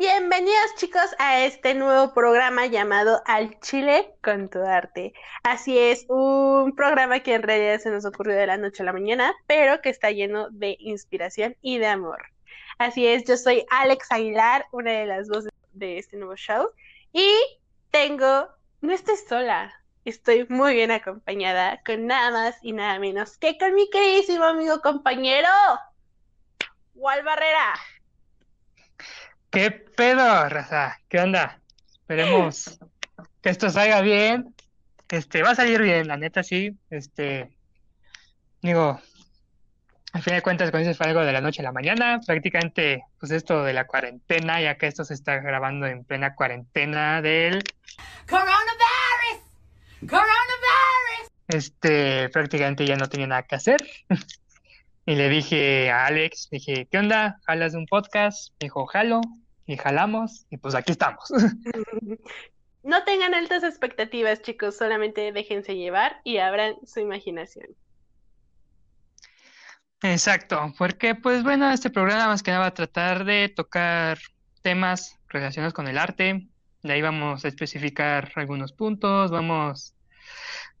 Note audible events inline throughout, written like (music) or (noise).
Bienvenidos chicos a este nuevo programa llamado Al Chile con tu arte. Así es, un programa que en realidad se nos ocurrió de la noche a la mañana, pero que está lleno de inspiración y de amor. Así es, yo soy Alex Aguilar, una de las voces de este nuevo show, y tengo, no estoy sola, estoy muy bien acompañada con nada más y nada menos que con mi queridísimo amigo compañero, Wal Barrera. ¿Qué pedo, raza? ¿Qué onda? Esperemos que esto salga bien. Este, va a salir bien, la neta sí. Este, digo, al fin de cuentas, con eso fue algo de la noche a la mañana. Prácticamente, pues esto de la cuarentena, ya que esto se está grabando en plena cuarentena del Coronavirus! Coronavirus! este, prácticamente ya no tenía nada que hacer. (laughs) Y le dije a Alex, dije, ¿qué onda? ¿Jalas un podcast? Me dijo, jalo, y jalamos, y pues aquí estamos. (laughs) No tengan altas expectativas, chicos, solamente déjense llevar y abran su imaginación. Exacto, porque pues bueno, este programa más que nada va a tratar de tocar temas relacionados con el arte, de ahí vamos a especificar algunos puntos, vamos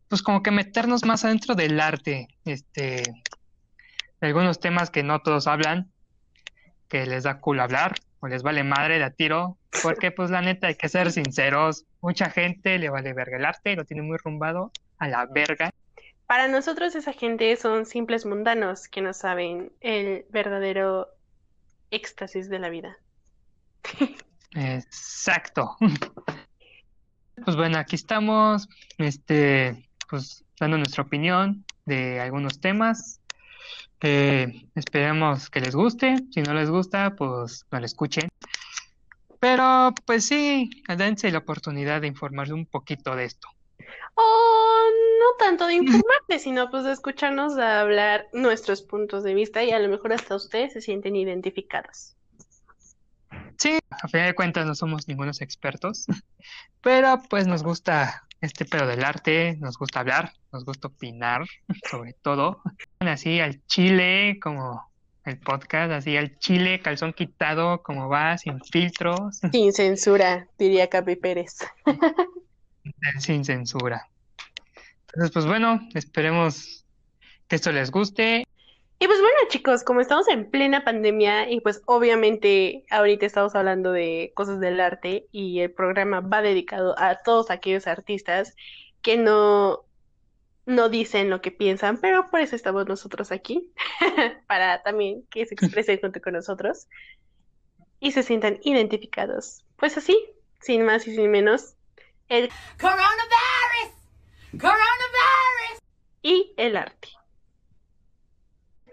pues como que meternos más adentro del arte, este, de algunos temas que no todos hablan, que les da cool hablar, o les vale madre de a tiro, porque pues la neta hay que ser sinceros, mucha gente le vale verga el arte, lo tiene muy rumbado a la verga. Para nosotros esa gente son simples mundanos que no saben el verdadero éxtasis de la vida. Exacto. (laughs) Pues bueno, aquí estamos, este, pues dando nuestra opinión de algunos temas. Eh, esperemos que les guste. Si no les gusta, pues no lo escuchen. Pero pues sí, dense la oportunidad de informarse un poquito de esto. O no tanto de (laughs) informarte, sino pues de escucharnos hablar nuestros puntos de vista y a lo mejor hasta ustedes se sienten identificados. Sí, a fin de cuentas no somos ningunos expertos, (laughs) pero pues nos gusta este pedo del arte, nos gusta hablar, nos gusta opinar, (laughs) sobre todo. Así al chile, como el podcast, así al chile, calzón quitado, como va, sin filtros, (laughs) Sin censura, diría Capi Pérez. (laughs) sin censura. Entonces, pues bueno, esperemos que esto les guste. Y pues bueno, chicos, como estamos en plena pandemia y pues obviamente ahorita estamos hablando de cosas del arte y el programa va dedicado a todos aquellos artistas que no, no dicen lo que piensan, pero por eso estamos nosotros aquí, (laughs) para también que se expresen junto con nosotros y se sientan identificados. Pues así, sin más y sin menos, el Coronavirus! Coronavirus! y el arte.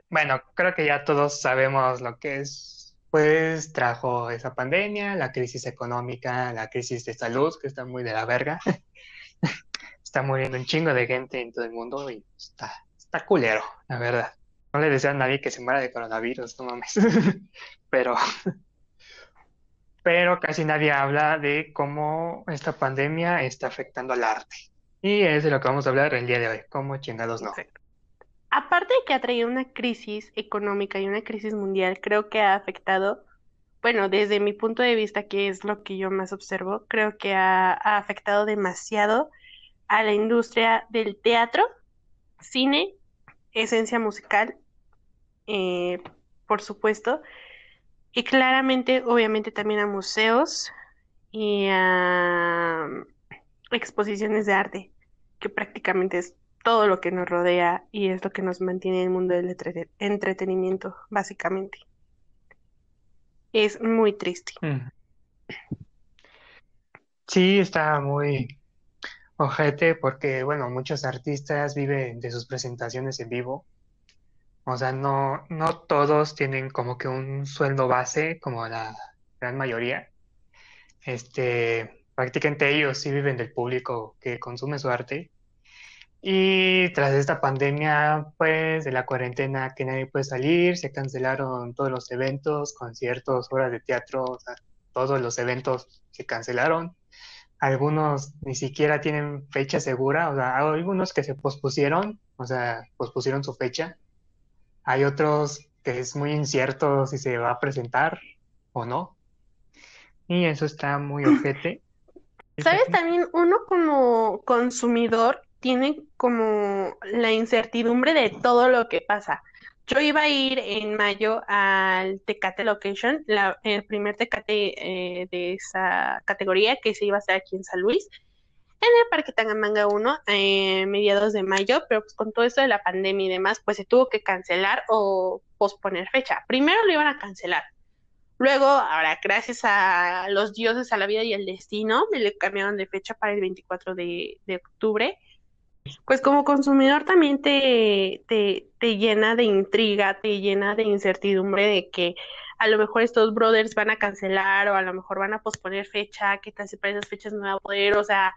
Bueno, creo que ya todos sabemos lo que es, pues trajo esa pandemia, la crisis económica, la crisis de salud, que está muy de la verga. (laughs) Está muriendo un chingo de gente en todo el mundo y está, está culero, la verdad. No le deseo a nadie que se muera de coronavirus, no mames. (laughs) Pero, (laughs) pero casi nadie habla de cómo esta pandemia está afectando al arte. Y es de lo que vamos a hablar el día de hoy, cómo chingados no. Aparte de que ha traído una crisis económica y una crisis mundial, creo que ha afectado, bueno, desde mi punto de vista, que es lo que yo más observo, creo que ha, afectado demasiado a la industria del teatro, cine, esencia musical, eh, por supuesto, y claramente, obviamente, también a museos y a exposiciones de arte, que prácticamente es todo lo que nos rodea y es lo que nos mantiene en el mundo del entre- entretenimiento, básicamente. Es muy triste. Sí, está muy ojete porque, bueno, muchos artistas viven de sus presentaciones en vivo. O sea, no, no todos tienen como que un sueldo base como la gran mayoría. Este, prácticamente ellos sí viven del público que consume su arte. Y tras esta pandemia, pues, de la cuarentena que nadie puede salir, se cancelaron todos los eventos, conciertos, obras de teatro, o sea, todos los eventos se cancelaron. Algunos ni siquiera tienen fecha segura, o sea, hay algunos que se pospusieron, o sea, pospusieron su fecha. Hay otros que es muy incierto si se va a presentar o no. Y eso está muy (clears throat) ojete. ¿Sabes? También uno como consumidor tiene como la incertidumbre de todo lo que pasa. Yo iba a ir en mayo al Tecate Location, la- el primer Tecate eh, de esa categoría que se iba a hacer aquí en San Luis, en el Parque Tangamanga 1, eh, mediados de mayo, pero pues con todo esto de la pandemia y demás, pues se tuvo que cancelar o posponer fecha. Primero lo iban a cancelar. Luego, ahora, gracias a los dioses, a la vida y al destino, me le cambiaron de fecha para el 24 de, de octubre. Pues como consumidor también te, te, te llena de intriga, te llena de incertidumbre de que a lo mejor estos brothers van a cancelar o a lo mejor van a posponer fecha, qué tal si para esas fechas no va a poder, o sea,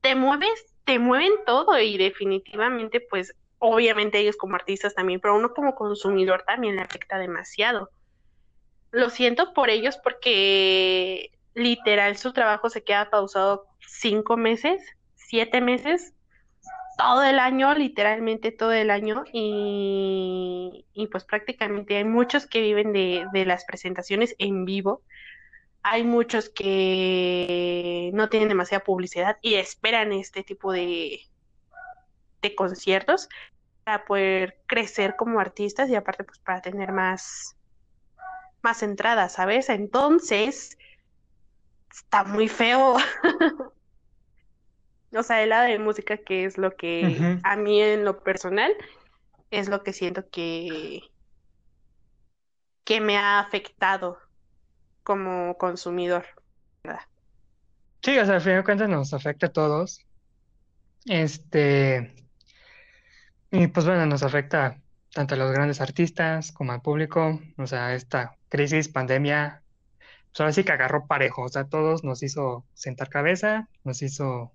te mueves, te mueven todo y definitivamente, pues, obviamente ellos como artistas también, pero uno como consumidor también le afecta demasiado. Lo siento por ellos porque literal su trabajo se queda pausado cinco meses, siete meses, todo el año, literalmente todo el año, y, y pues prácticamente hay muchos que viven de, de las presentaciones en vivo, hay muchos que no tienen demasiada publicidad y esperan este tipo de, de conciertos para poder crecer como artistas y aparte pues para tener más, más entradas, ¿sabes? Entonces, está muy feo. (laughs) O sea, el lado de música, que es lo que a mí en lo personal es lo que siento que, que me ha afectado como consumidor. Sí, o sea, al final de cuentas nos afecta a todos. Este, y pues bueno, nos afecta tanto a los grandes artistas como al público. O sea, esta crisis, pandemia, pues ahora sí que agarró parejo. O sea, todos nos hizo sentar cabeza, nos hizo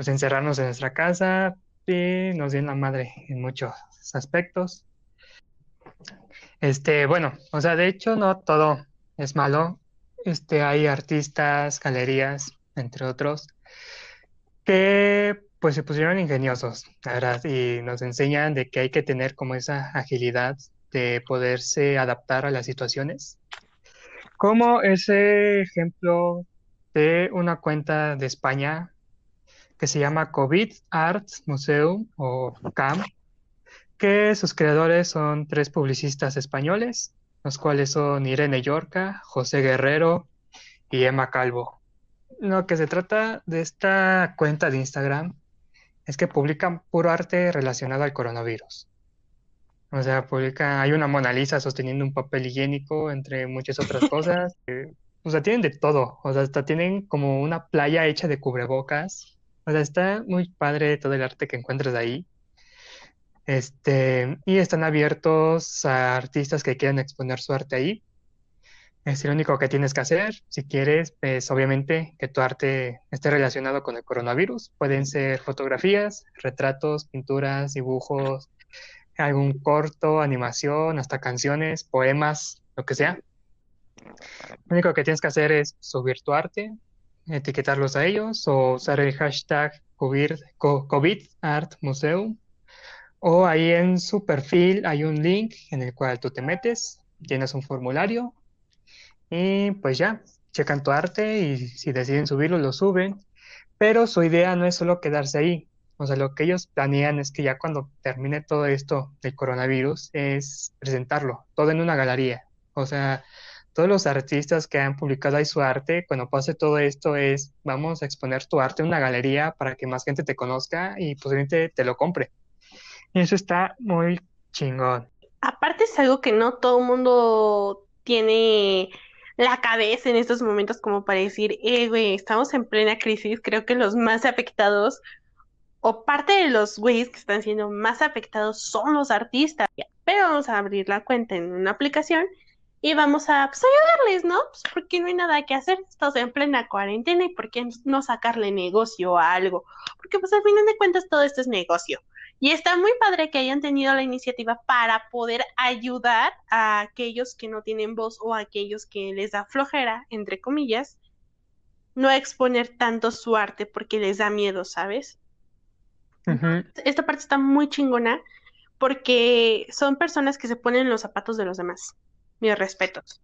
pues encerrarnos en nuestra casa y nos dio la madre en muchos aspectos. Este, bueno, o sea, de hecho no todo es malo. Este, hay artistas, galerías, entre otros, que pues se pusieron ingeniosos, y nos enseñan de que hay que tener como esa agilidad de poderse adaptar a las situaciones. Como ese ejemplo de una cuenta de España que se llama COVID Art Museum o CAM, que sus creadores son tres publicistas españoles, los cuales son Irene Llorca, José Guerrero y Emma Calvo. Lo que se trata de esta cuenta de Instagram es que publican puro arte relacionado al coronavirus. O sea, publican, hay una Mona Lisa sosteniendo un papel higiénico, entre muchas otras (laughs) cosas. O sea, tienen de todo. O sea, hasta tienen como una playa hecha de cubrebocas. O sea, está muy padre todo el arte que encuentras ahí. Este, y están abiertos a artistas que quieran exponer su arte ahí. Es lo único que tienes que hacer. Si quieres, pues obviamente que tu arte esté relacionado con el coronavirus. Pueden ser fotografías, retratos, pinturas, dibujos, algún corto, animación, hasta canciones, poemas, lo que sea. Lo único que tienes que hacer es subir tu arte, etiquetarlos a ellos o usar el hashtag COVID, co- COVID Art Museum. O ahí en su perfil hay un link en el cual tú te metes, tienes un formulario y pues ya, checan tu arte y si deciden subirlo, lo suben. Pero su idea no es solo quedarse ahí. O sea, lo que ellos planean es que ya cuando termine todo esto del coronavirus es presentarlo, todo en una galería. O sea, todos los artistas que han publicado ahí su arte, cuando pase todo esto es, vamos a exponer tu arte en una galería para que más gente te conozca y posiblemente te lo compre. Y eso está muy chingón. Aparte es algo que no todo el mundo tiene la cabeza en estos momentos como para decir, eh, güey, estamos en plena crisis, creo que los más afectados o parte de los güeyes que están siendo más afectados son los artistas. Pero vamos a abrir la cuenta en una aplicación y vamos a pues, ayudarles, ¿no? Pues porque no hay nada que hacer, estamos en plena cuarentena y por qué no sacarle negocio a algo, porque pues al final de cuentas todo esto es negocio. Y está muy padre que hayan tenido la iniciativa para poder ayudar a aquellos que no tienen voz o a aquellos que les da flojera, entre comillas, no exponer tanto su arte porque les da miedo, ¿sabes? Esta parte está muy chingona porque son personas que se ponen en los zapatos de los demás. Mis respetos.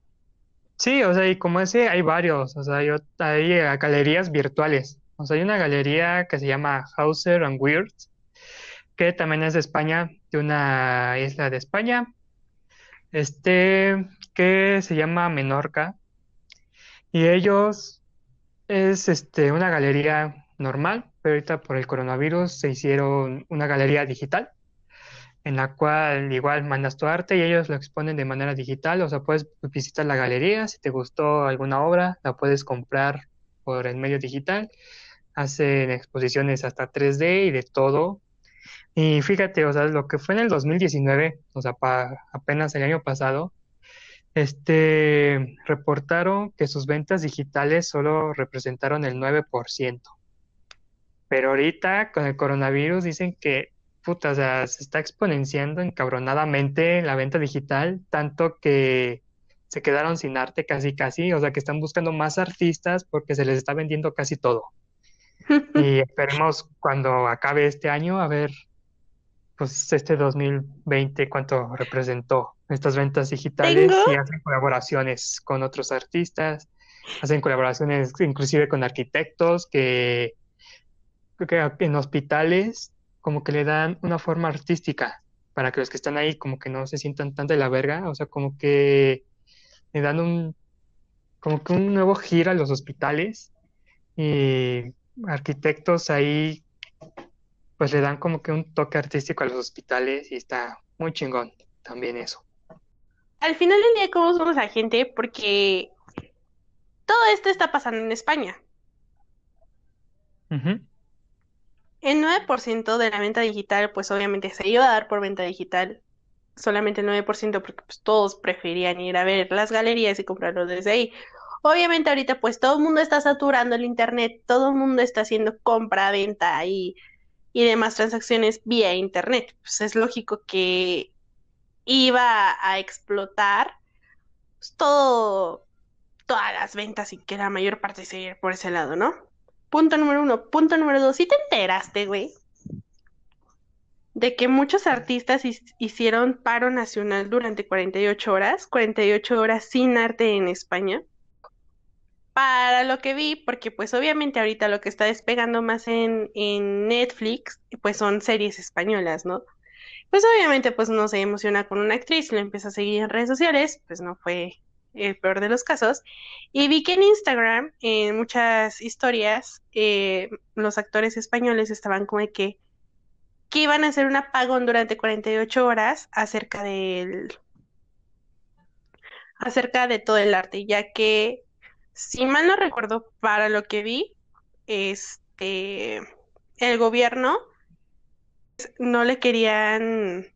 Sí, o sea, y como ese hay varios, o sea, ot- hay eh, galerías virtuales. O sea, hay una galería que se llama Hauser and Wirth, que también es de España, de una isla de España, este, que se llama Menorca, y ellos es este, una galería normal, pero ahorita por el coronavirus se hicieron una galería digital. En la cual igual mandas tu arte y ellos lo exponen de manera digital, o sea, puedes visitar la galería, si te gustó alguna obra, la puedes comprar por el medio digital, hacen exposiciones hasta 3D y de todo. Y fíjate, o sea, lo que fue en el 2019, o sea, apenas el año pasado, este, reportaron que sus ventas digitales solo representaron el 9%. Pero ahorita con el coronavirus dicen que, puta, o sea, se está exponenciando encabronadamente la venta digital, tanto que se quedaron sin arte casi casi, o sea, que están buscando más artistas porque se les está vendiendo casi todo. (laughs) Y esperemos cuando acabe este año, a ver, pues este 2020 cuánto representó estas ventas digitales Tengo, y hacen colaboraciones con otros artistas, hacen colaboraciones inclusive con arquitectos que que en hospitales como que le dan una forma artística para que los que están ahí como que no se sientan tan de la verga, o sea, como que le dan un, como que un nuevo giro a los hospitales y arquitectos ahí pues le dan como que un toque artístico a los hospitales y está muy chingón también eso. al final del día, ¿cómo somos la gente? Porque todo esto está pasando en España. Ujú, El 9% de la venta digital, pues obviamente se iba a dar por venta digital. Solamente el 9% porque pues, todos preferían ir a ver las galerías y comprarlo desde ahí. Obviamente ahorita pues todo el mundo está saturando el internet, todo el mundo está haciendo compra, venta y, y demás transacciones vía internet. Pues es lógico que iba a explotar pues, todo, todas las ventas y que la mayor parte se iba por ese lado, ¿no? Punto número uno. Punto número dos. ¿Sí te enteraste, güey? de que muchos artistas hicieron paro nacional durante 48 horas, 48 horas sin arte en España. Para lo que vi, porque pues obviamente ahorita lo que está despegando más en, en Netflix, pues son series españolas, ¿no? Pues obviamente pues uno se emociona con una actriz, lo empieza a seguir en redes sociales, pues no fue el peor de los casos. Y vi que en Instagram, en muchas historias, eh, los actores españoles estaban como de que que iban a hacer un apagón durante 48 horas acerca del, acerca de todo el arte, ya que, si mal no recuerdo, para lo que vi, este, el gobierno no le querían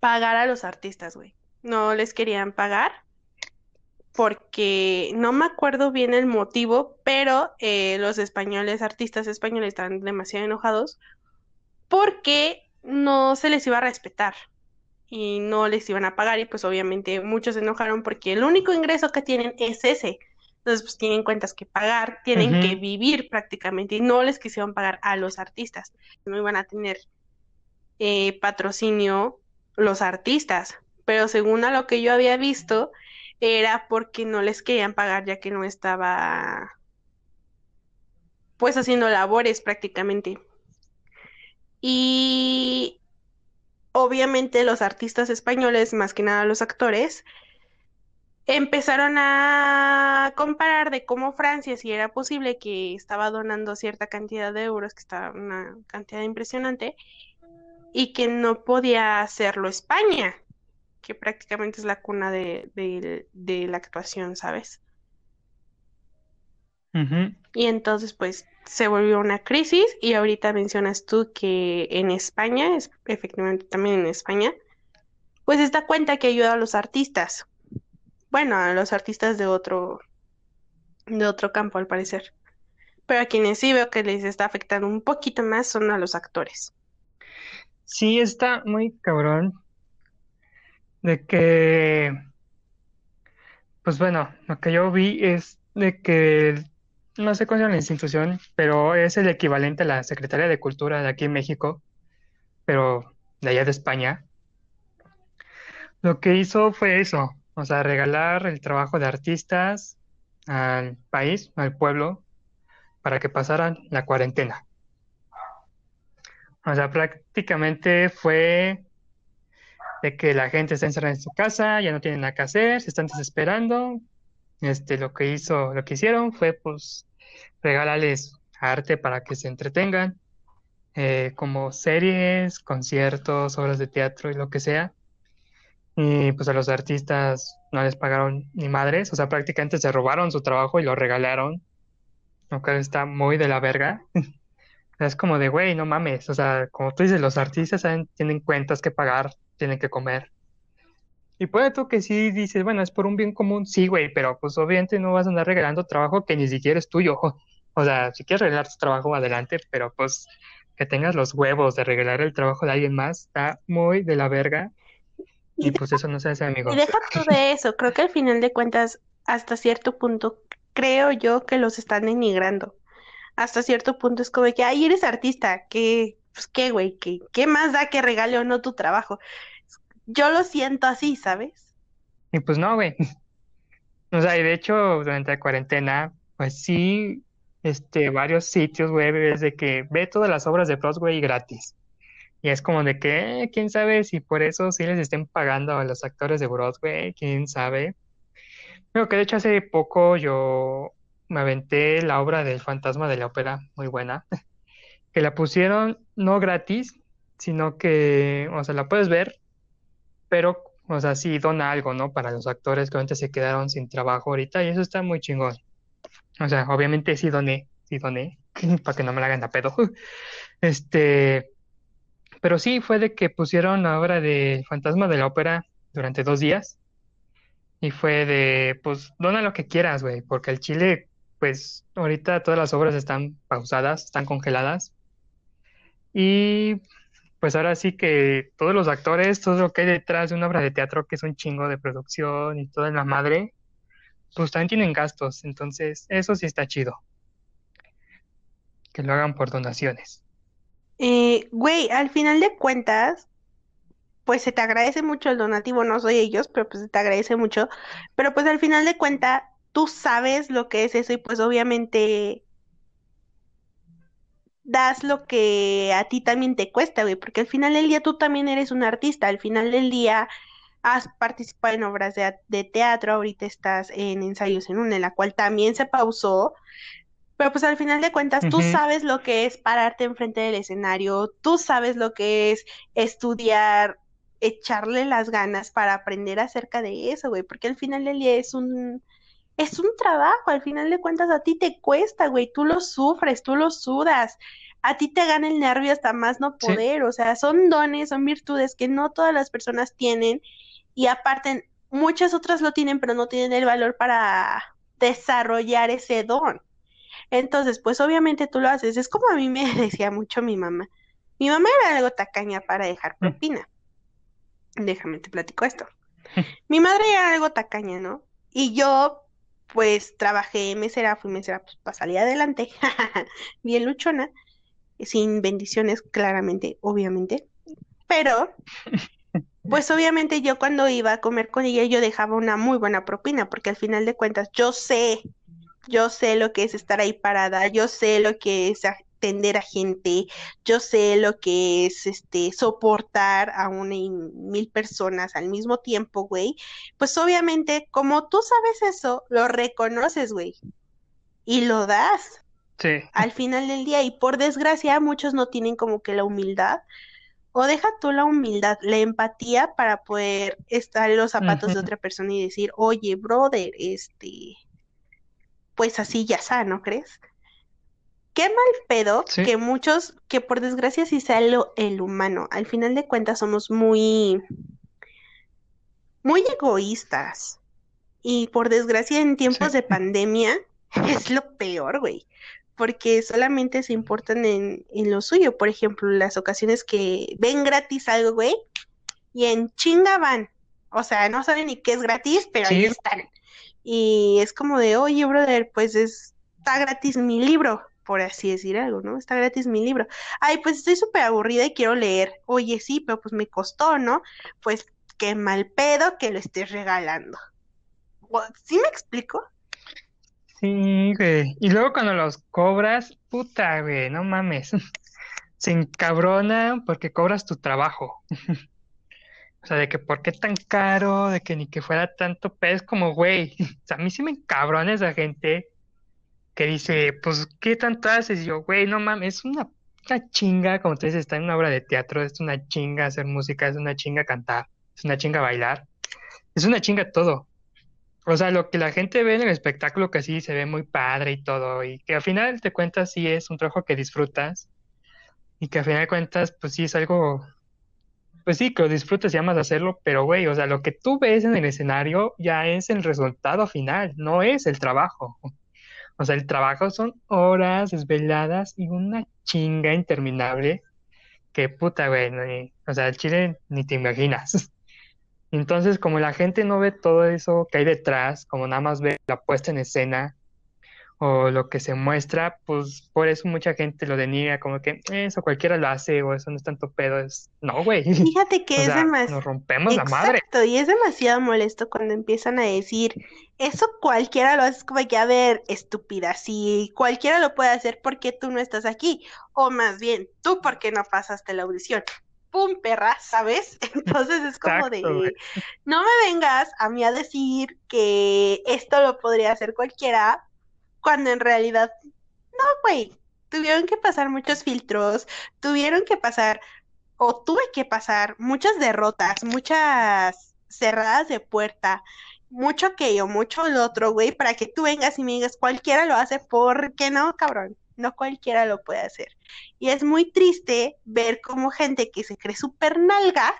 pagar a los artistas, güey. No les querían pagar porque no me acuerdo bien el motivo, pero eh, los españoles, artistas españoles, estaban demasiado enojados porque no se les iba a respetar y no les iban a pagar y pues obviamente muchos se enojaron porque el único ingreso que tienen es ese. Entonces pues tienen cuentas que pagar, tienen que vivir prácticamente y no les quisieron pagar a los artistas. No iban a tener eh, patrocinio los artistas, pero según a lo que yo había visto era porque no les querían pagar ya que no estaba pues haciendo labores prácticamente. Y obviamente los artistas españoles, más que nada los actores, empezaron a comparar de cómo Francia, si era posible que estaba donando cierta cantidad de euros, que estaba una cantidad impresionante, y que no podía hacerlo España, que prácticamente es la cuna de, de- de la actuación, ¿sabes? Y entonces, pues, se volvió una crisis y ahorita mencionas tú que en España, es, efectivamente también en España, pues esta cuenta que ayuda a los artistas, bueno, a los artistas de otro, de otro campo al parecer, pero a quienes sí veo que les está afectando un poquito más son a los actores. Sí, está muy cabrón de que, pues bueno, lo que yo vi es de que, no sé cuál es la institución, pero es el equivalente a la Secretaría de Cultura de aquí en México, pero de allá de España. Lo que hizo fue eso, O sea, regalar el trabajo de artistas al país, al pueblo, para que pasaran la cuarentena. O sea, prácticamente fue que la gente está encerrada en su casa, ya no tienen nada que hacer, se están desesperando. Este, lo que hizo, lo que hicieron fue pues regalarles arte para que se entretengan, eh, como series, conciertos, obras de teatro y lo que sea. Y pues a los artistas no les pagaron ni madres, o sea, prácticamente se robaron su trabajo y lo regalaron, lo cual está muy de la verga. (laughs) Es como de, güey, no mames, o sea, como tú dices, los artistas tienen cuentas que pagar, tienen que comer. Y puede tú que sí dices, bueno, es por un bien común, sí, güey, pero pues obviamente no vas a andar regalando trabajo que ni siquiera es tuyo. (laughs) O sea, si quieres regalar tu trabajo, adelante, pero pues que tengas los huevos de regalar el trabajo de alguien más, está muy de la verga. Y Y pues eso no se hace, Y amigos. deja tú de eso, creo que al final de cuentas, hasta cierto punto, creo yo que los están denigrando. Hasta cierto punto es como que, ay, eres artista, ¿qué, pues qué, güey? ¿Qué, qué más da que regale o no tu trabajo? Yo lo siento así, ¿sabes? Y pues no, güey. (laughs) O sea, y de hecho, durante la cuarentena, pues sí, este, varios sitios web es de que ve todas las obras de Broadway gratis. Y es como de que, eh, quién sabe si por eso sí les estén pagando a los actores de Broadway, quién sabe. Pero que de hecho hace poco yo me aventé la obra del Fantasma de la Ópera, muy buena, (laughs) que la pusieron no gratis, sino que, o sea, la puedes ver, pero, o sea, sí dona algo, ¿no? Para los actores que antes se quedaron sin trabajo ahorita, y eso está muy chingón. O sea, obviamente sí doné, sí doné, (laughs) para que no me la hagan a pedo. (laughs) Este, pero sí fue de que pusieron la obra de Fantasma de la Ópera durante dos días, y fue de, pues, dona lo que quieras, güey, porque el Chile, pues, ahorita todas las obras están pausadas, están congeladas, y pues ahora sí que todos los actores, todo lo que hay detrás de una obra de teatro, que es un chingo de producción y toda la madre, pues también tienen gastos, entonces eso sí está chido, que lo hagan por donaciones. Eh, güey, al final de cuentas, pues se te agradece mucho el donativo, no soy ellos, pero pues se te agradece mucho, pero pues al final de cuentas, tú sabes lo que es eso y pues obviamente das lo que a ti también te cuesta, güey, porque al final del día tú también eres un artista, al final del día has participado en obras de, de teatro, ahorita estás en Ensayos en una, en la cual también se pausó, pero pues al final de cuentas tú sabes lo que es pararte enfrente del escenario, tú sabes lo que es estudiar, echarle las ganas para aprender acerca de eso, güey, porque al final del día es un es un trabajo, al final de cuentas a ti te cuesta, güey, tú lo sufres, tú lo sudas, a ti te gana el nervio hasta más no Sí, poder, o sea, son dones, son virtudes que no todas las personas tienen y aparte muchas otras lo tienen, pero no tienen el valor para desarrollar ese don. Entonces, pues obviamente tú lo haces, es como a mí me (laughs) decía mucho mi mamá. Mi mamá era algo tacaña para dejar Mm. propina. Déjame te platico esto. Mi madre era algo tacaña, ¿no? Y yo, pues, trabajé mesera, fui mesera, pues, para salir adelante, (laughs) bien luchona, sin bendiciones, claramente, obviamente. Pero, pues, obviamente yo cuando iba a comer con ella, yo dejaba una muy buena propina, porque al final de cuentas, yo sé, yo sé lo que es estar ahí parada, yo sé lo que es atender a gente, yo sé lo que es este soportar a una y mil personas al mismo tiempo, güey. Pues obviamente, como tú sabes eso, lo reconoces, güey, y lo das sí, al final del día. Y por desgracia, muchos no tienen como que la humildad, o deja tú la humildad, la empatía para poder estar en los zapatos de otra persona y decir, oye, brother, este, pues así ya está, ¿no crees? Qué mal pedo sí, que muchos, que por desgracia sí sea lo, el humano. Al final de cuentas somos muy, muy egoístas. Y por desgracia en tiempos sí, de pandemia (laughs) es lo peor, güey. Porque solamente se importan en, en lo suyo. Por ejemplo, las ocasiones que ven gratis algo, güey, y en chinga van. O sea, no saben ni qué es gratis, pero ahí están. Y es como de, oye, brother, pues es- está gratis mi libro, por así decir algo, ¿no? Está gratis mi libro. Ay, pues estoy súper aburrida y quiero leer. Oye, sí, pero pues me costó, ¿no? Pues qué mal pedo que lo estés regalando. ¿Sí me explico? Sí, güey. Y luego cuando los cobras, puta, güey, no mames. (laughs) Se encabronan porque cobras tu trabajo. (laughs) O sea, de que por qué tan caro, de que ni que fuera tanto, pero es como, güey, (laughs) o sea, a mí sí me encabrona esa gente que dice, pues, ¿qué tanto haces? Y yo, güey, no mames, es una, una chinga, como te dices, está en una obra de teatro, es una chinga hacer música, es una chinga cantar, es una chinga bailar, es una chinga todo. O sea, lo que la gente ve en el espectáculo que sí se ve muy padre y todo, y que al final de cuentas sí es un trabajo que disfrutas, y que al final de cuentas, pues sí es algo, pues sí, que lo disfrutas y amas hacerlo, pero güey, o sea, lo que tú ves en el escenario ya es el resultado final, no es el trabajo. O sea, el trabajo son horas desveladas y una chinga interminable que puta, güey, o sea, el chile ni te imaginas. (laughs) Entonces, como la gente no ve todo eso que hay detrás, como nada más ve la puesta en escena o lo que se muestra, pues por eso mucha gente lo deniega, como que eso cualquiera lo hace o eso no es tanto pedo, es no, güey. Fíjate (laughs) que O es demasiado... nos rompemos la madre. Exacto, y es demasiado molesto cuando empiezan a decir, eso cualquiera lo hace, es como que, a ver, estúpida, si cualquiera lo puede hacer, ¿por qué tú no estás aquí? O más bien, tú, ¿por qué no pasaste la audición? ¡Pum, perra! ¿Sabes? (laughs) Entonces es como de, no me vengas a mí a decir que esto lo podría hacer cualquiera, cuando en realidad, no, güey, tuvieron que pasar muchos filtros, tuvieron que pasar o tuve que pasar muchas derrotas, muchas cerradas de puerta, mucho aquello, mucho lo otro, güey, para que tú vengas y me digas, cualquiera lo hace, ¿por qué no, cabrón? No cualquiera lo puede hacer. Y es muy triste ver cómo gente que se cree súper nalga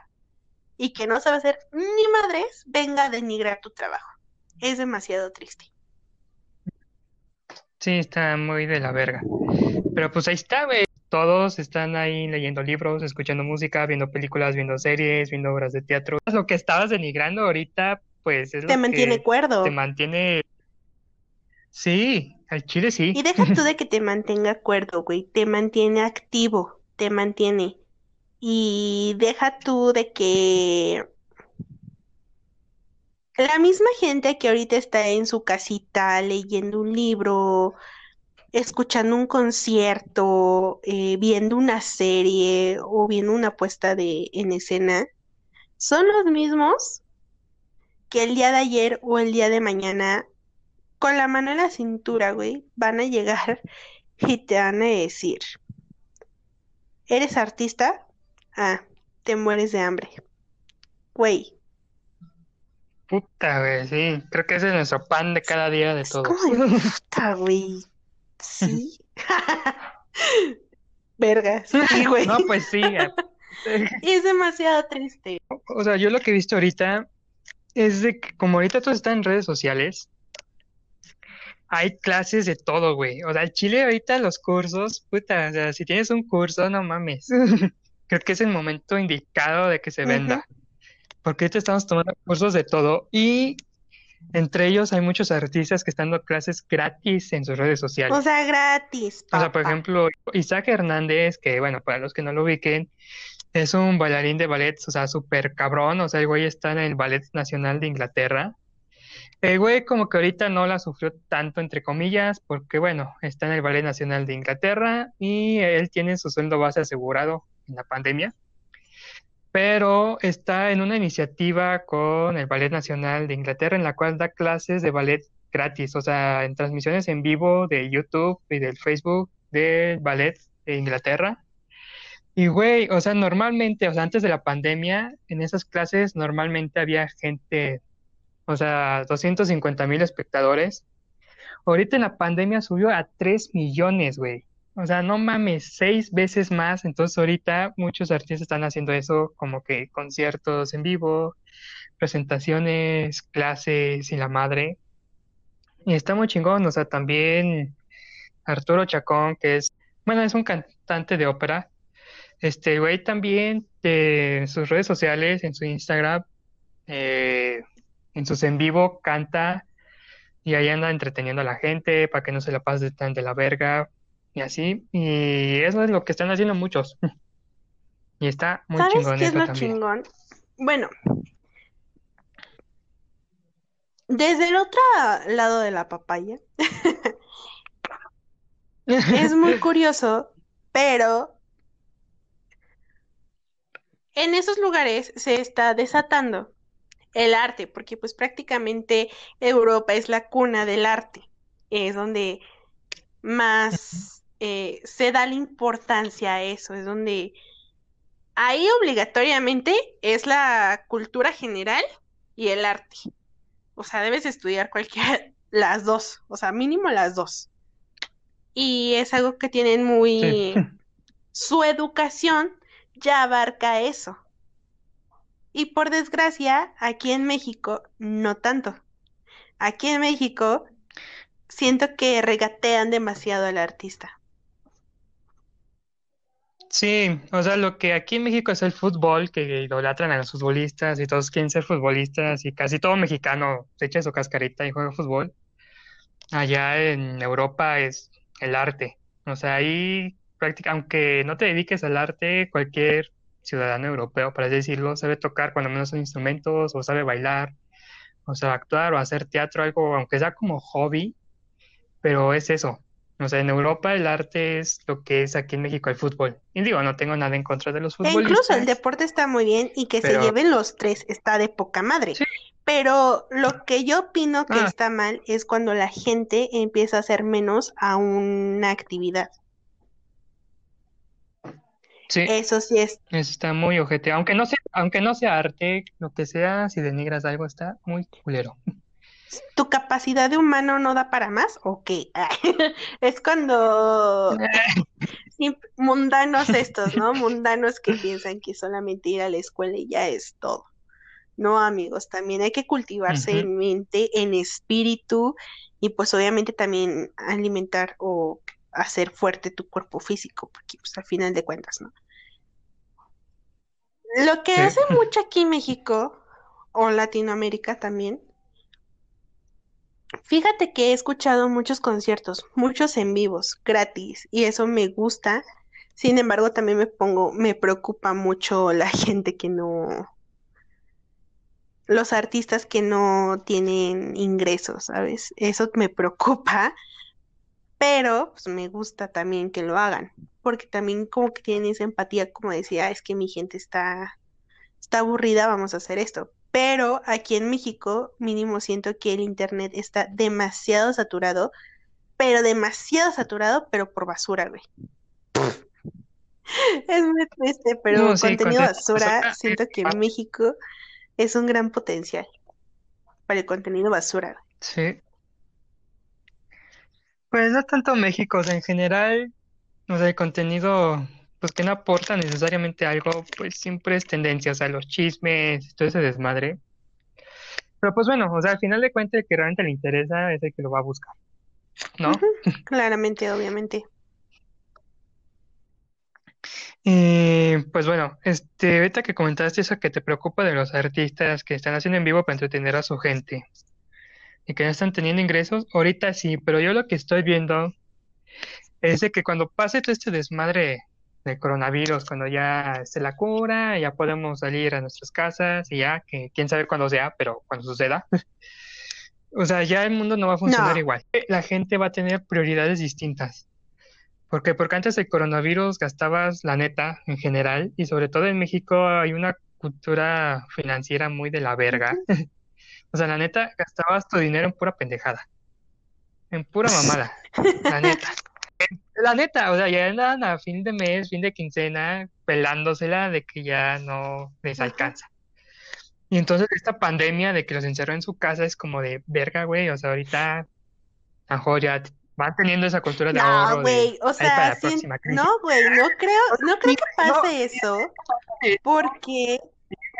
y que no sabe hacer ni madres, venga a denigrar tu trabajo. Es demasiado triste. Sí, está muy de la verga. Pero pues ahí está, güey. Todos están ahí leyendo libros, escuchando música, viendo películas, viendo series, viendo obras de teatro. Lo que estabas denigrando ahorita, pues es Te lo mantiene que cuerdo. te mantiene. Sí, al chile sí. Y deja tú de (laughs) que te mantenga cuerdo, güey, te mantiene activo, te mantiene. Y deja tú de que la misma gente que ahorita está en su casita leyendo un libro, escuchando un concierto, eh, viendo una serie o viendo una puesta de en escena, son los mismos que el día de ayer o el día de mañana, con la mano en la cintura, güey, van a llegar (laughs) y te van a decir, ¿eres artista? Ah, te mueres de hambre. Güey, Puta, güey, sí. Creo que ese es nuestro pan de cada día de es todos. como de (laughs) puta, güey. Sí. (laughs) (laughs) Verga, sí, güey. No, pues sí. Es demasiado triste. O sea, yo lo que he visto ahorita es de que como ahorita todo está en redes sociales, hay clases de todo, güey. O sea, el Chile ahorita los cursos, puta, o sea, si tienes un curso, no mames. Creo que es el momento indicado de que se venda. Porque ahorita estamos tomando cursos de todo y entre ellos hay muchos artistas que están dando clases gratis en sus redes sociales. O sea, gratis, O sea, por ejemplo, Isaac Hernández, que bueno, para los que no lo ubiquen, es un bailarín de ballet, o sea, súper cabrón, o sea, el güey está en el Ballet Nacional de Inglaterra. El güey como que ahorita no la sufrió tanto, entre comillas, porque bueno, está en el Ballet Nacional de Inglaterra y él tiene su sueldo base asegurado en la pandemia, pero está en una iniciativa con el Ballet Nacional de Inglaterra en la cual da clases de ballet gratis, o sea, en transmisiones en vivo de YouTube y del Facebook del ballet de Inglaterra. Y güey, o sea, normalmente, o sea, antes de la pandemia, en esas clases normalmente había gente, o sea, 250 mil espectadores. Ahorita en la pandemia subió a 3 millones, güey. O sea, no mames, seis veces más. Entonces ahorita muchos artistas están haciendo eso, como que conciertos en vivo, presentaciones, clases y la madre. Y está muy chingón, o sea, también Arturo Chacón, que es, bueno, es un cantante de ópera. Este güey también de sus redes sociales, en su Instagram, eh, en sus en vivo, canta y ahí anda entreteniendo a la gente para que no se la pase tan de la verga y así. Y eso es lo que están haciendo muchos. (laughs) Y está muy ¿Sabes chingón qué es eso lo también. chingón? Bueno, Desde el otro lado de la papaya, (laughs) es muy (laughs) curioso, pero en esos lugares se está desatando el arte, porque pues prácticamente Europa es la cuna del arte, es donde más eh, se da la importancia a eso, es donde ahí obligatoriamente es la cultura general y el arte. O sea, debes estudiar cualquiera, (laughs) las dos, o sea, mínimo las dos. Y es algo que tienen Sí. muy, (laughs) su educación ya abarca eso. Y por desgracia, aquí en México, no tanto. Aquí en México, siento que regatean demasiado al artista. Sí, o sea, lo que aquí en México es el fútbol, que idolatran a los futbolistas y todos quieren ser futbolistas y casi todo mexicano se echa su cascarita y juega fútbol. Allá en Europa es el arte. O sea, ahí prácticamente, aunque no te dediques al arte, cualquier ciudadano europeo, por así decirlo, sabe tocar cuando menos son instrumentos o sabe bailar o sabe actuar o hacer teatro, algo, aunque sea como hobby, pero es eso. O sea, en Europa el arte es lo que es aquí en México el fútbol. Y digo, no tengo nada en contra de los E incluso el futbolistas, deporte está muy bien y que se lleven los tres está de poca madre. sí. Pero lo que yo opino que Ah, está mal es cuando la gente empieza a hacer menos a una actividad. sí, Eso sí es eso está muy ojete. Aunque no sea, aunque no sea arte, lo que sea, si denigras algo está muy culero. ¿Tu capacidad de humano no da para más o qué? (laughs) Es cuando (laughs) mundanos estos, ¿no? Mundanos que piensan que solamente ir a la escuela y ya es todo. No, amigos, también hay que cultivarse en mente, en espíritu y pues obviamente también alimentar o hacer fuerte tu cuerpo físico, porque pues al final de cuentas, ¿no? Lo que Sí. hace mucho aquí en México o Latinoamérica también Fíjate que he escuchado muchos conciertos, muchos en vivos, gratis, y eso me gusta. Sin embargo, también me pongo, me preocupa mucho la (laughs) gente que no, los artistas que no tienen ingresos, ¿sabes? Eso me preocupa, pero pues me gusta también que lo hagan, porque también como que tienen esa empatía, como decía, es que mi gente está, está aburrida, vamos a hacer esto. Pero aquí en México, mínimo siento que el internet está demasiado saturado, pero demasiado saturado, pero por basura, güey. (laughs) Es muy triste, pero No, sí, contenido basura, basura siento que malo. México es un gran potencial para el contenido basura, güey. Sí. Pues no tanto México, o sea, en general, o sea, el contenido, pues que no aporta necesariamente algo, pues siempre es tendencia, o sea, los chismes, todo ese desmadre. Pero pues bueno, o sea, al final de cuentas, el que realmente le interesa es el que lo va a buscar, ¿no? (laughs) Claramente, obviamente. Y pues bueno, este, ahorita que comentaste eso que te preocupa de los artistas que están haciendo en vivo para entretener a su gente y que no están teniendo ingresos, ahorita sí, pero yo lo que estoy viendo es de que cuando pase todo este desmadre de coronavirus, cuando ya esté la cura, ya podemos salir a nuestras casas y ya, que quién sabe cuándo sea, pero cuando suceda, (laughs) o sea, ya el mundo no va a funcionar No, igual. La gente va a tener prioridades distintas. ¿Por qué? Porque antes del coronavirus gastabas la neta en general y sobre todo en México hay una cultura financiera muy de la verga. (laughs) O sea, la neta gastabas tu dinero en pura pendejada, en pura mamada, la neta. (laughs) La neta, o sea, ya andan a fin de mes, fin de quincena, pelándosela de que ya no les alcanza. Y entonces esta pandemia de que los encerró en su casa es como de verga, güey, o sea, ahorita a lo mejor ya van teniendo esa cultura de No, ahorro de güey, o sea, crisis. no, güey, no creo, no creo que no, pase eso, porque,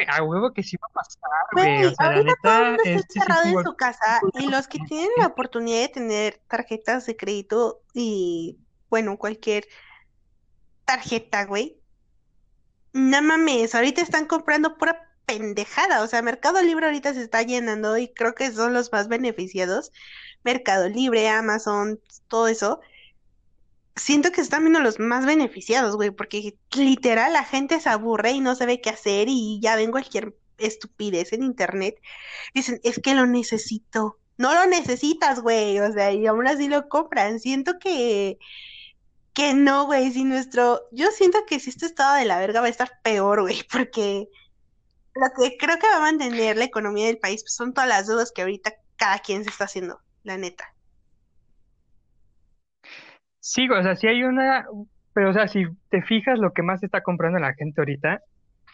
a huevo que sí va a pasar, güey, güey, o sea, la neta, este sí es encerrado un en su casa y los que tienen la oportunidad de tener tarjetas de crédito y, bueno, cualquier tarjeta, güey, no mames, ahorita están comprando pura pendejada, o sea, Mercado Libre ahorita se está llenando y creo que son los más beneficiados, Mercado Libre, Amazon, todo eso. Siento que están viendo los más beneficiados, güey, porque literal la gente se aburre y no sabe qué hacer y ya ven cualquier estupidez en internet, dicen, es que lo necesito. No lo necesitas, güey, o sea, y aún así lo compran. Siento que, que no, güey, si nuestro, yo siento que si este estado de la verga va a estar peor, güey, porque lo que creo que va a mantener la economía del país pues, son todas las dudas que ahorita cada quien se está haciendo, la neta. Sí, o sea, sí hay una, pero o sea, si te fijas lo que más está comprando la gente ahorita,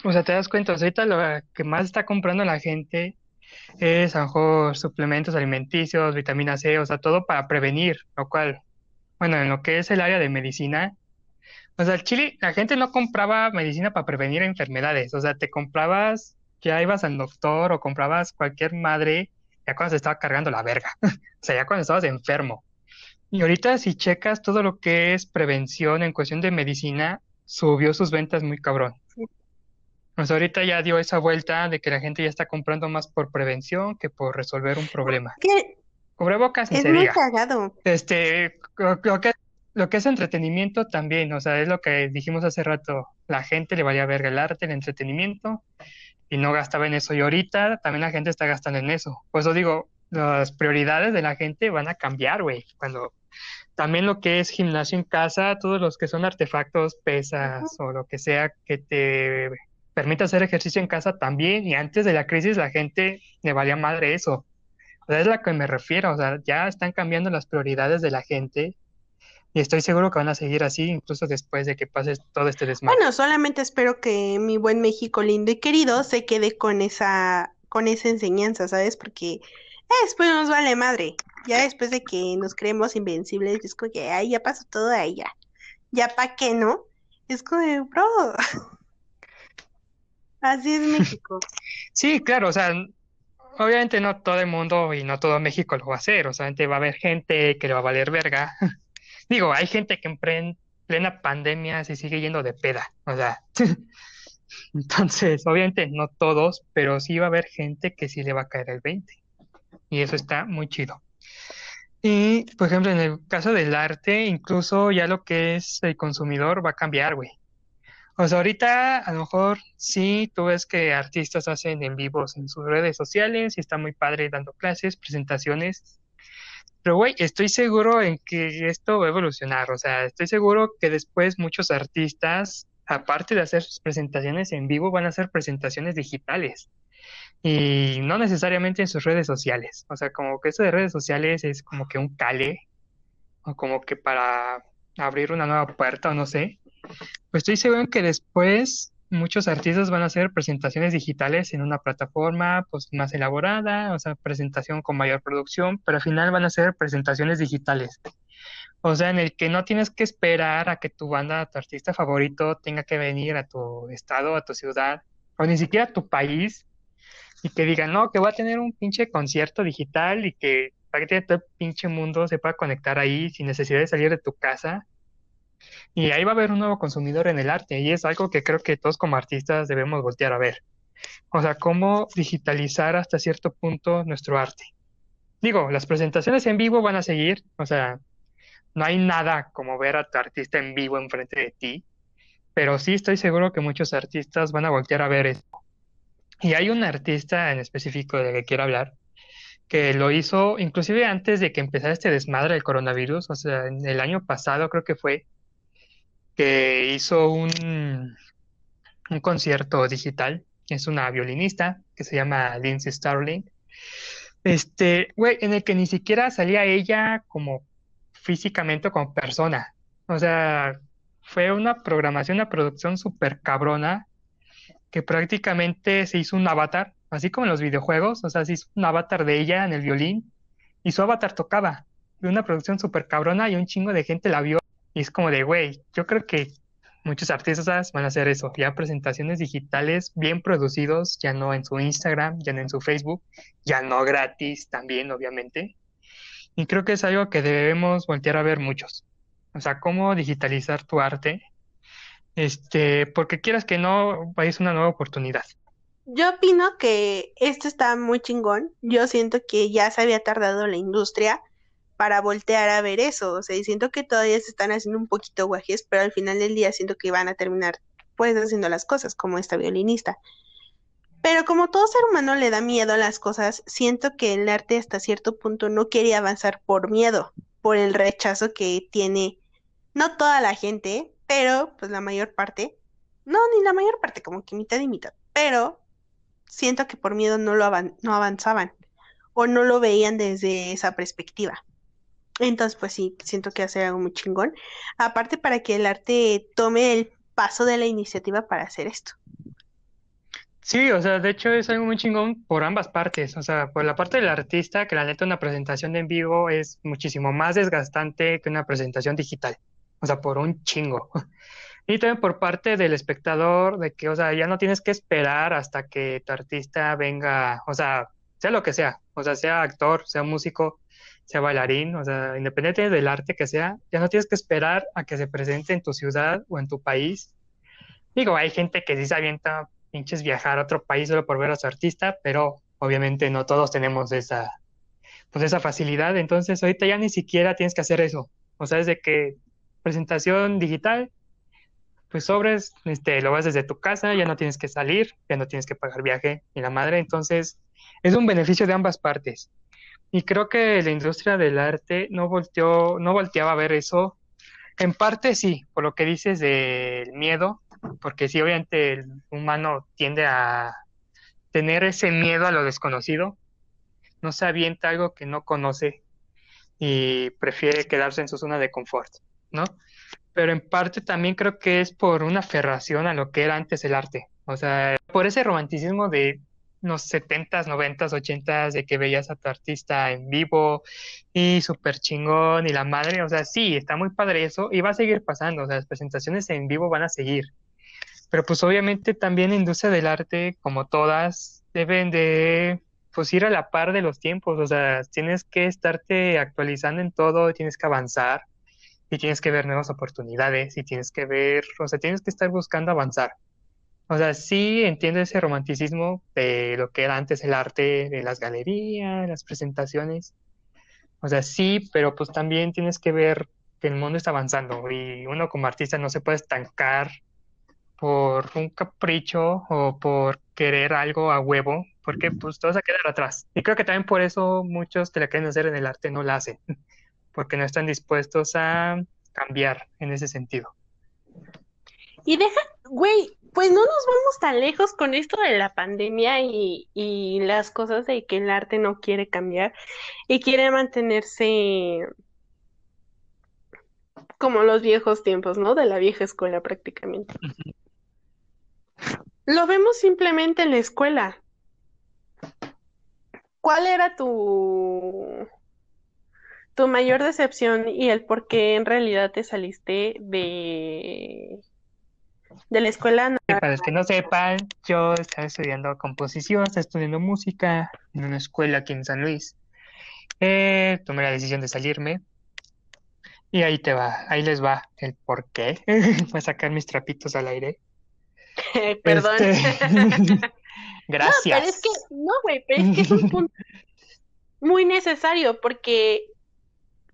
o sea, te das cuenta, o sea, ahorita lo que más está comprando la gente es a suplementos alimenticios, vitamina C, o sea, todo para prevenir, lo cual, bueno, en lo que es el área de medicina, o sea, el Chile, la gente no compraba medicina para prevenir enfermedades, o sea, te comprabas, ya ibas al doctor o comprabas cualquier madre ya cuando se estaba cargando la verga, (laughs) o sea, ya cuando estabas enfermo. Y ahorita si checas todo lo que es prevención en cuestión de medicina, subió sus ventas muy cabrón. Pues ahorita ya dio esa vuelta de que la gente ya está comprando más por prevención que por resolver un problema. Que Cubrebocas es muy cagado. Este, lo, lo que, lo que es entretenimiento también, o sea, es lo que dijimos hace rato, la gente le valía verga el arte, el entretenimiento, y no gastaba en eso. Y ahorita también la gente está gastando en eso. Por eso digo, las prioridades de la gente van a cambiar, güey. Cuando también lo que es gimnasio en casa, todos los que son artefactos, pesas o lo que sea que te permita hacer ejercicio en casa también. Y antes de la crisis la gente le valía madre eso. O sea, es a lo que me refiero. O sea, ya están cambiando las prioridades de la gente. Y estoy seguro que van a seguir así, incluso después de que pase todo este desmadre. Bueno, solamente espero que mi buen México lindo y querido se quede con esa, con esa enseñanza, ¿sabes? Porque eh, después nos vale madre. Ya después de que nos creemos invencibles, es como que, ay, ya pasó todo ahí, ya. Ya pa' qué, ¿no? Es como de, bro. (laughs) Así es México. Sí, claro, o sea, obviamente no todo el mundo y no todo México lo va a hacer, o sea, va a haber gente que le va a valer verga. (laughs) Digo, hay gente que en plena pandemia se sigue yendo de peda, o sea, (laughs) entonces, obviamente no todos, pero sí va a haber gente que sí le va a caer el 20 y eso está muy chido. Y, por ejemplo, en el caso del arte, incluso ya lo que es el consumidor va a cambiar, güey. O sea, ahorita a lo mejor sí, tú ves que artistas hacen en vivos en sus redes sociales y está muy padre dando clases, presentaciones. Pero, güey, estoy seguro en que esto va a evolucionar. O sea, estoy seguro que después muchos artistas, aparte de hacer sus presentaciones en vivo, van a hacer presentaciones digitales. Y no necesariamente en sus redes sociales. O sea, como que eso de redes sociales es como que un cale, o como que para abrir una nueva puerta, o no sé. Pues estoy seguro que después muchos artistas van a hacer presentaciones digitales en una plataforma pues más elaborada, o sea, presentación con mayor producción, pero al final van a ser presentaciones digitales. O sea, en el que no tienes que esperar a que tu banda, tu artista favorito tenga que venir a tu estado, a tu ciudad, o ni siquiera a tu país, y que digan, no, que va a tener un pinche concierto digital y que prácticamente todo el pinche mundo se pueda conectar ahí sin necesidad de salir de tu casa. Y ahí va a haber un nuevo consumidor en el arte y es algo que creo que todos como artistas debemos voltear a ver. O sea, cómo digitalizar hasta cierto punto nuestro arte. Digo, las presentaciones en vivo van a seguir, o sea, no hay nada como ver a tu artista en vivo enfrente de ti, pero sí estoy seguro que muchos artistas van a voltear a ver esto. Y hay un artista en específico de que quiero hablar, que lo hizo inclusive antes de que empezara este desmadre del coronavirus, o sea, en el año pasado creo que fue, que hizo un, un concierto digital. Es una violinista que se llama Lindsay Starling. Este, güey, en el que ni siquiera salía ella como físicamente como persona. O sea, fue una programación, una producción súper cabrona que prácticamente se hizo un avatar, así como en los videojuegos, o sea, se hizo un avatar de ella en el violín y su avatar tocaba. Y una producción súper cabrona y un chingo de gente la vio y es como de, güey, yo creo que muchos artistas van a hacer eso, ya presentaciones digitales bien producidos, ya no en su Instagram, ya no en su Facebook, ya no gratis también, obviamente. Y creo que es algo que debemos voltear a ver muchos. O sea, cómo digitalizar tu arte, este, porque quieras que no, es una nueva oportunidad. Yo opino que esto está muy chingón. Yo siento que ya se había tardado la industria para voltear a ver eso. O sea, y siento que todavía se están haciendo un poquito guajes, pero al final del día siento que van a terminar pues haciendo las cosas como esta violinista. Pero como todo ser humano le da miedo a las cosas, siento que el arte hasta cierto punto no quiere avanzar por miedo, por el rechazo que tiene, no toda la gente, pero pues la mayor parte, no, ni la mayor parte, como que mitad y mitad, pero siento que por miedo no lo no avanzaban o no lo veían desde esa perspectiva. Entonces, pues sí, siento que hace algo muy chingón. Aparte, para que el arte tome el paso de la iniciativa para hacer esto. Sí, o sea, de hecho es algo muy chingón por ambas partes. O sea, por la parte del artista, que la neta una presentación en vivo es muchísimo más desgastante que una presentación digital. O sea, por un chingo. (laughs) Y también por parte del espectador, de que, o sea, ya no tienes que esperar hasta que tu artista venga, o sea, sea lo que sea, o sea, sea actor, sea músico, sea bailarín, o sea, independiente del arte que sea, ya no tienes que esperar a que se presente en tu ciudad o en tu país. Digo, hay gente que sí se avienta pinches viajar a otro país solo por ver a su artista, pero obviamente no todos tenemos esa, pues esa facilidad, entonces ahorita ya ni siquiera tienes que hacer eso. O sea, desde que presentación digital, pues sobres, este, lo vas desde tu casa, ya no tienes que salir, ya no tienes que pagar viaje ni la madre, entonces es un beneficio de ambas partes. Y creo que la industria del arte no volteó, no volteaba a ver eso. En parte sí, por lo que dices del miedo, porque sí, obviamente el humano tiende a tener ese miedo a lo desconocido, no se avienta algo que no conoce y prefiere quedarse en su zona de confort, ¿no? Pero en parte también creo que es por una aferración a lo que era antes el arte, o sea, por ese romanticismo de los setentas, noventas, ochentas, de que veías a tu artista en vivo y súper chingón y la madre, o sea, sí, está muy padre eso y va a seguir pasando, o sea, las presentaciones en vivo van a seguir. Pero pues obviamente también la industria del arte, como todas, deben de pues ir a la par de los tiempos, o sea, tienes que estarte actualizando en todo, tienes que avanzar y tienes que ver nuevas oportunidades y tienes que ver, o sea, tienes que estar buscando avanzar. O sea, sí entiendo ese romanticismo de lo que era antes el arte, de las galerías, las presentaciones. O sea, sí, pero pues también tienes que ver que el mundo está avanzando y uno como artista no se puede estancar por un capricho o por querer algo a huevo, porque pues te vas a quedar atrás. Y creo que también por eso muchos que la quieren hacer en el arte no la hacen, porque no están dispuestos a cambiar en ese sentido. Y deja, güey, pues no nos vamos tan lejos con esto de la pandemia y, y las cosas de que el arte no quiere cambiar y quiere mantenerse como los viejos tiempos, ¿no? De la vieja escuela prácticamente. Lo vemos simplemente en la escuela. ¿Cuál era tu, tu mayor decepción y el por qué en realidad te saliste de, de la escuela? Para los que no sepan, yo estaba estudiando composición, estaba estudiando música en una escuela aquí en San Luis. Eh, tomé la decisión de salirme y ahí te va, ahí les va el por qué. (laughs) Voy a sacar mis trapitos al aire. (laughs) Perdón. Este, (laughs) No, pero es Gracias. que, no, güey, pero es que es un punto muy necesario porque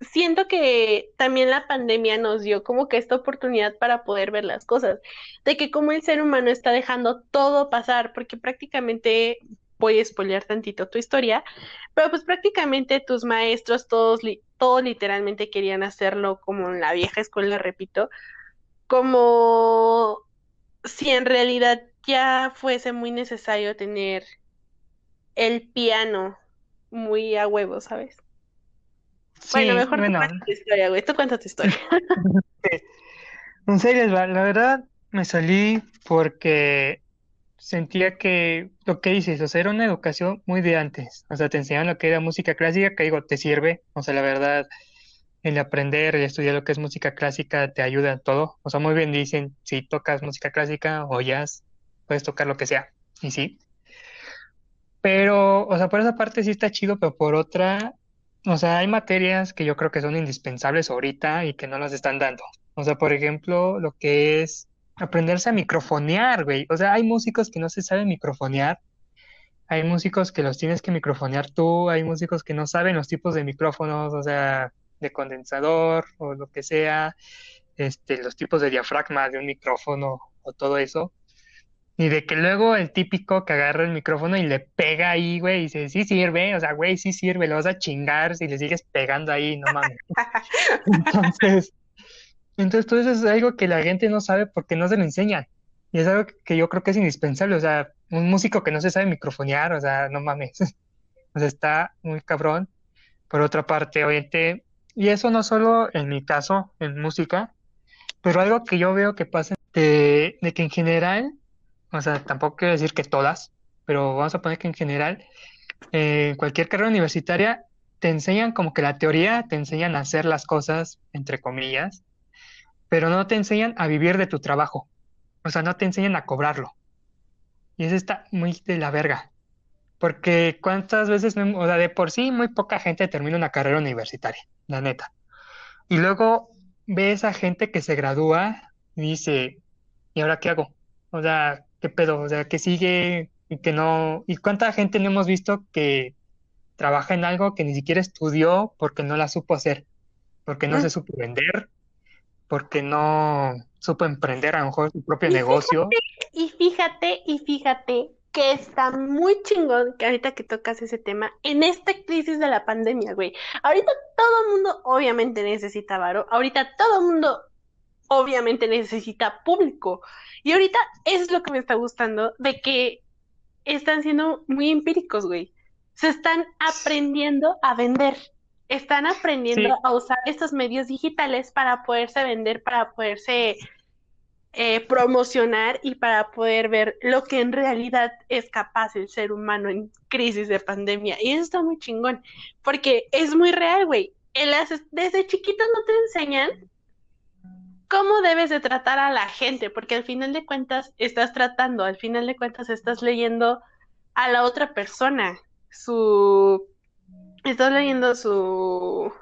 siento que también la pandemia nos dio como que esta oportunidad para poder ver las cosas, de que como el ser humano está dejando todo pasar, porque prácticamente, voy a spoilear tantito tu historia, pero pues prácticamente tus maestros, todos, li- todos literalmente querían hacerlo como en la vieja escuela, repito, como si en realidad ya fuese muy necesario tener el piano muy a huevo, ¿sabes? Bueno, Sí, mejor bueno, cuenta tu historia, güey. Tú cuenta tu historia. (laughs) en serio, la, la verdad me salí porque sentía que lo que dices, o sea, era una educación muy de antes. O sea, te enseñaban lo que era música clásica, que digo, te sirve. O sea, la verdad, el aprender, el estudiar lo que es música clásica te ayuda en todo. O sea, muy bien dicen, si tocas música clásica o jazz, puedes tocar lo que sea. Y sí. Pero, o sea, por esa parte sí está chido, pero por otra, o sea, hay materias que yo creo que son indispensables ahorita y que no las están dando. O sea, por ejemplo, lo que es aprenderse a microfonear, güey. O sea, hay músicos que no se saben microfonear, hay músicos que los tienes que microfonear tú, hay músicos que no saben los tipos de micrófonos, o sea, de condensador o lo que sea, este, los tipos de diafragma de un micrófono o todo eso. Y de que luego el típico que agarra el micrófono y le pega ahí, güey, y dice, sí sirve, o sea, güey, sí sirve, lo vas a chingar si le sigues pegando ahí, no mames. (laughs) Entonces, entonces todo eso es algo que la gente no sabe porque no se lo enseñan. Y es algo que yo creo que es indispensable, o sea, un músico que no se sabe microfonear, o sea, no mames. (laughs) O sea, está muy cabrón. Por otra parte, obviamente, y eso no solo en mi caso, en música, pero algo que yo veo que pasa de, de que en general, o sea, tampoco quiero decir que todas, pero vamos a poner que en general, eh, cualquier carrera universitaria te enseñan como que la teoría, te enseñan a hacer las cosas, entre comillas, pero no te enseñan a vivir de tu trabajo. O sea, no te enseñan a cobrarlo. Y eso está muy de la verga. Porque cuántas veces, o sea, de por sí muy poca gente termina una carrera universitaria, la neta. Y luego ve esa gente que se gradúa y dice, ¿y ahora qué hago? O sea, ¿qué pedo? O sea, que sigue y que no... ¿Y cuánta gente no hemos visto que trabaja en algo que ni siquiera estudió porque no la supo hacer? Porque no Mm. se supo vender, porque no supo emprender a lo mejor su propio Y negocio. Y fíjate, y fíjate que está muy chingón que ahorita que tocas ese tema, en esta crisis de la pandemia, güey. Ahorita todo el mundo obviamente necesita varo, ahorita todo el mundo obviamente necesita público. Y ahorita eso es lo que me está gustando, de que están siendo muy empíricos, güey. Se están aprendiendo a vender. Están aprendiendo Sí, a usar estos medios digitales para poderse vender, para poderse eh, promocionar y para poder ver lo que en realidad es capaz el ser humano en crisis de pandemia. Y eso está muy chingón, porque es muy real, güey. Desde chiquitos no te enseñan cómo debes de tratar a la gente, porque al final de cuentas estás tratando, al final de cuentas estás leyendo a la otra persona, su, estás leyendo su,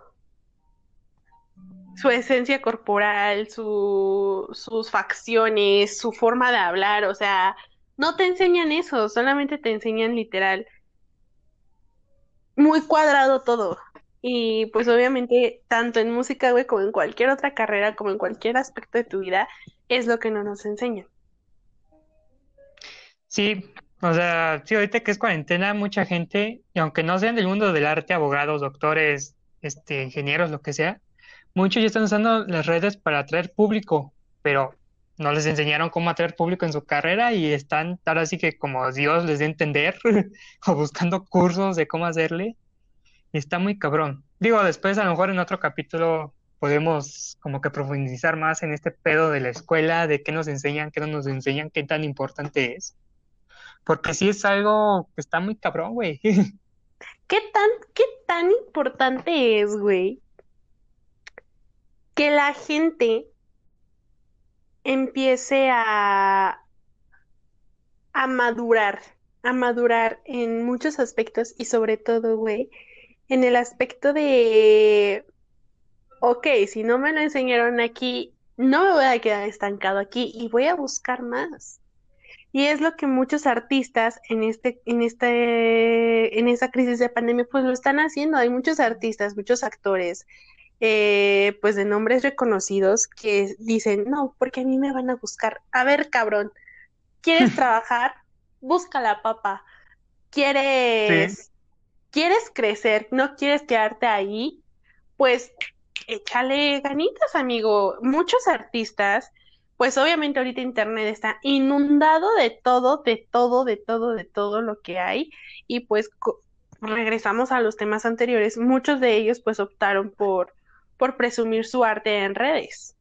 su esencia corporal, su, sus facciones, su forma de hablar, o sea, no te enseñan eso, solamente te enseñan literal muy cuadrado todo. Y pues obviamente, tanto en música, güey, como en cualquier otra carrera, como en cualquier aspecto de tu vida, es lo que no nos enseñan. sí, o sea, sí, ahorita que es cuarentena, mucha gente, y aunque no sean del mundo del arte, abogados, doctores, este, ingenieros, lo que sea, muchos ya están usando las redes para atraer público, pero no les enseñaron cómo atraer público en su carrera y están ahora sí que como Dios les dé entender, (laughs) o buscando cursos de cómo hacerle, está muy cabrón. Digo, después a lo mejor en otro capítulo podemos como que profundizar más en este pedo de la escuela, de qué nos enseñan, qué no nos enseñan, qué tan importante es. Porque sí es algo que está muy cabrón, güey. (laughs) ¿Qué tan, qué tan importante es, güey, que la gente empiece a, a madurar, a madurar en muchos aspectos y sobre todo, güey, en el aspecto de, ok, si no me lo enseñaron aquí, no me voy a quedar estancado aquí y voy a buscar más. Y es lo que muchos artistas en este, en este, en esta crisis de pandemia, pues lo están haciendo. Hay muchos artistas, muchos actores, eh, pues de nombres reconocidos que dicen, no, porque a mí me van a buscar. A ver, cabrón, ¿quieres (laughs) trabajar? Busca la papa. Sí, ¿Quieres, crecer? ¿No quieres quedarte ahí? Pues échale ganitas, amigo. Muchos artistas, pues obviamente ahorita internet está inundado de todo, de todo, de todo, de todo lo que hay. Y pues regresamos a los temas anteriores. Muchos de ellos pues optaron por, por presumir su arte en redes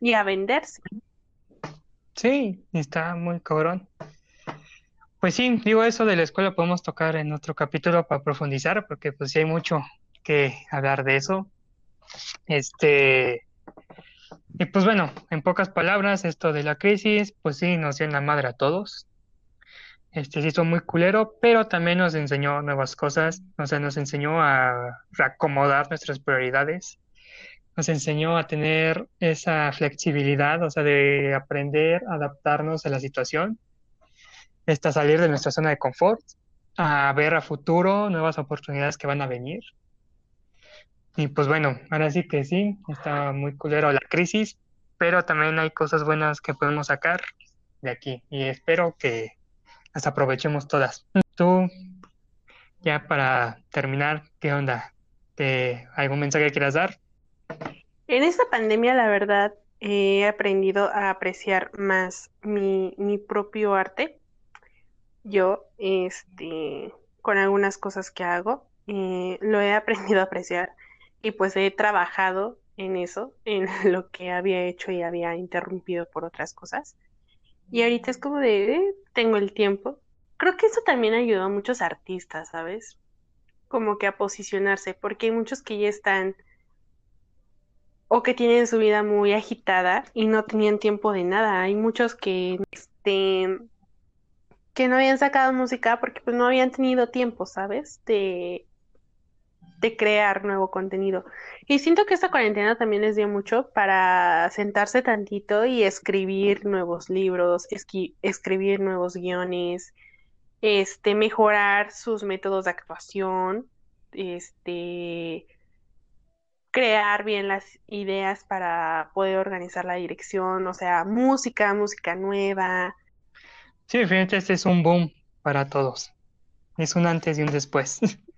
y a venderse. sí, está muy cabrón. Pues sí, digo eso de la escuela podemos tocar en otro capítulo para profundizar, porque pues sí hay mucho que hablar de eso. Este, y pues bueno, en pocas palabras, esto de la crisis, pues sí, nos dio en la madre a todos. Este sí hizo muy culero, pero también nos enseñó nuevas cosas, o sea, nos enseñó a reacomodar nuestras prioridades, nos enseñó a tener esa flexibilidad, o sea, de aprender, adaptarnos a la situación, hasta salir de nuestra zona de confort, a ver a futuro nuevas oportunidades que van a venir. Y pues bueno, ahora sí que sí, está muy culero la crisis, pero también hay cosas buenas que podemos sacar. de aquí y espero que las aprovechemos todas. Tú, ya para terminar, ¿qué onda? ¿Te, ¿Algún mensaje que quieras dar? En esta pandemia, la verdad, he aprendido a apreciar más mi, mi propio arte. Yo, este, con algunas cosas que hago, eh, lo he (laughs) aprendido a apreciar y pues he trabajado en eso, en (laughs) lo que había hecho y había interrumpido por otras cosas. Y ahorita es como de, eh, tengo el tiempo. Creo que eso también ayudó a muchos artistas, ¿sabes? Como que a posicionarse, porque hay muchos que ya están o que tienen su vida muy agitada y no tenían tiempo de nada. Hay muchos que, este, que no habían sacado música porque pues no habían tenido tiempo, ¿sabes? De, de crear nuevo contenido. Y siento que esta cuarentena también les dio mucho para sentarse tantito y escribir nuevos libros, escribir nuevos guiones, este, mejorar sus métodos de actuación, este, crear bien las ideas para poder organizar la dirección, o sea, música, música nueva. Sí, fíjate, este es un boom para todos. Es un antes y un después. (laughs)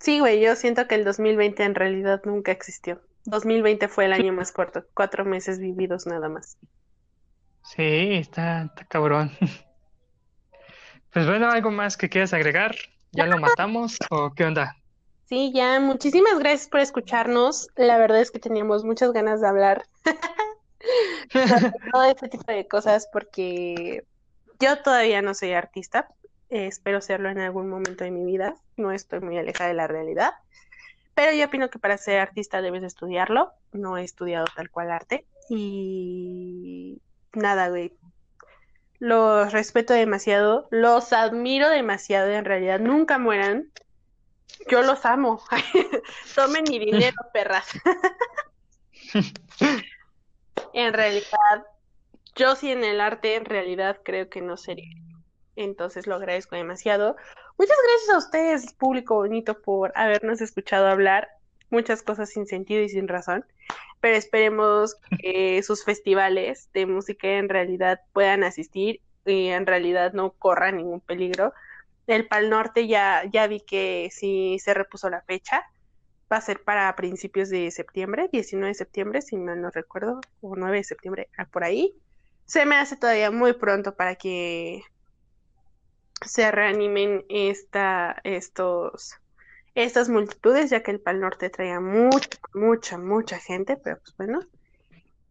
Sí, güey, yo siento que el 2020 en realidad nunca existió. 2020 fue el año más corto, cuatro meses vividos nada más. Sí, está, está cabrón. (laughs) Pues bueno, ¿algo más que quieras agregar? ¿Ya lo matamos o qué onda? Sí, ya, muchísimas gracias por escucharnos. La verdad es que teníamos muchas ganas de hablar (laughs) todo este tipo de cosas porque yo todavía no soy artista. Eh, espero serlo en algún momento de mi vida. No estoy muy alejada de la realidad. Pero yo opino que para ser artista debes de estudiarlo. No he estudiado tal cual arte. Y nada, güey. Los respeto demasiado. Los admiro demasiado. En realidad, nunca mueran. Yo los amo. (laughs) Tomen mi dinero, (laughs) perras. (laughs) En realidad, yo sí en el arte, en realidad creo que no sería. Entonces lo agradezco demasiado. Muchas gracias a ustedes, público bonito, por habernos escuchado hablar muchas cosas sin sentido y sin razón. Pero esperemos (laughs) que sus festivales de música en realidad puedan asistir y en realidad no corran ningún peligro. El Pal Norte ya, ya vi que sí se repuso la fecha. Va a ser para principios de septiembre, 19 de septiembre, si mal no recuerdo, o 9 de septiembre, ah, por ahí. Se me hace todavía muy pronto para que se reanimen esta, estos, estas multitudes, ya que el Pal Norte traía mucha, mucha, mucha gente, pero pues bueno.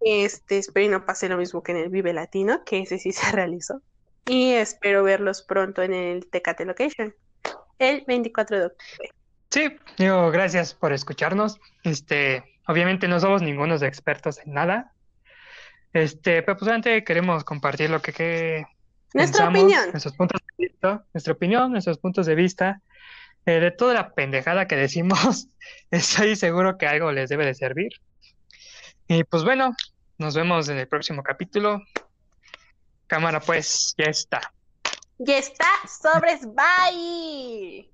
Este, espero y no pase lo mismo que en el Vive Latino, que ese sí se (laughs) realizó. Y espero verlos pronto en el Tecate Location, el 24 de octubre. Sí, digo, gracias por escucharnos. Este, obviamente no somos ningunos expertos en nada. Este, pero pues solamente queremos compartir lo que, que Nuestra pensamos, opinión. nuestros puntos de vista, nuestra opinión, nuestros puntos de vista, eh, de toda la pendejada que decimos. (laughs) Estoy seguro que algo les debe de servir. Y pues bueno, nos vemos en el próximo capítulo. Cámara, pues, ya está. Ya está, sobres, bye.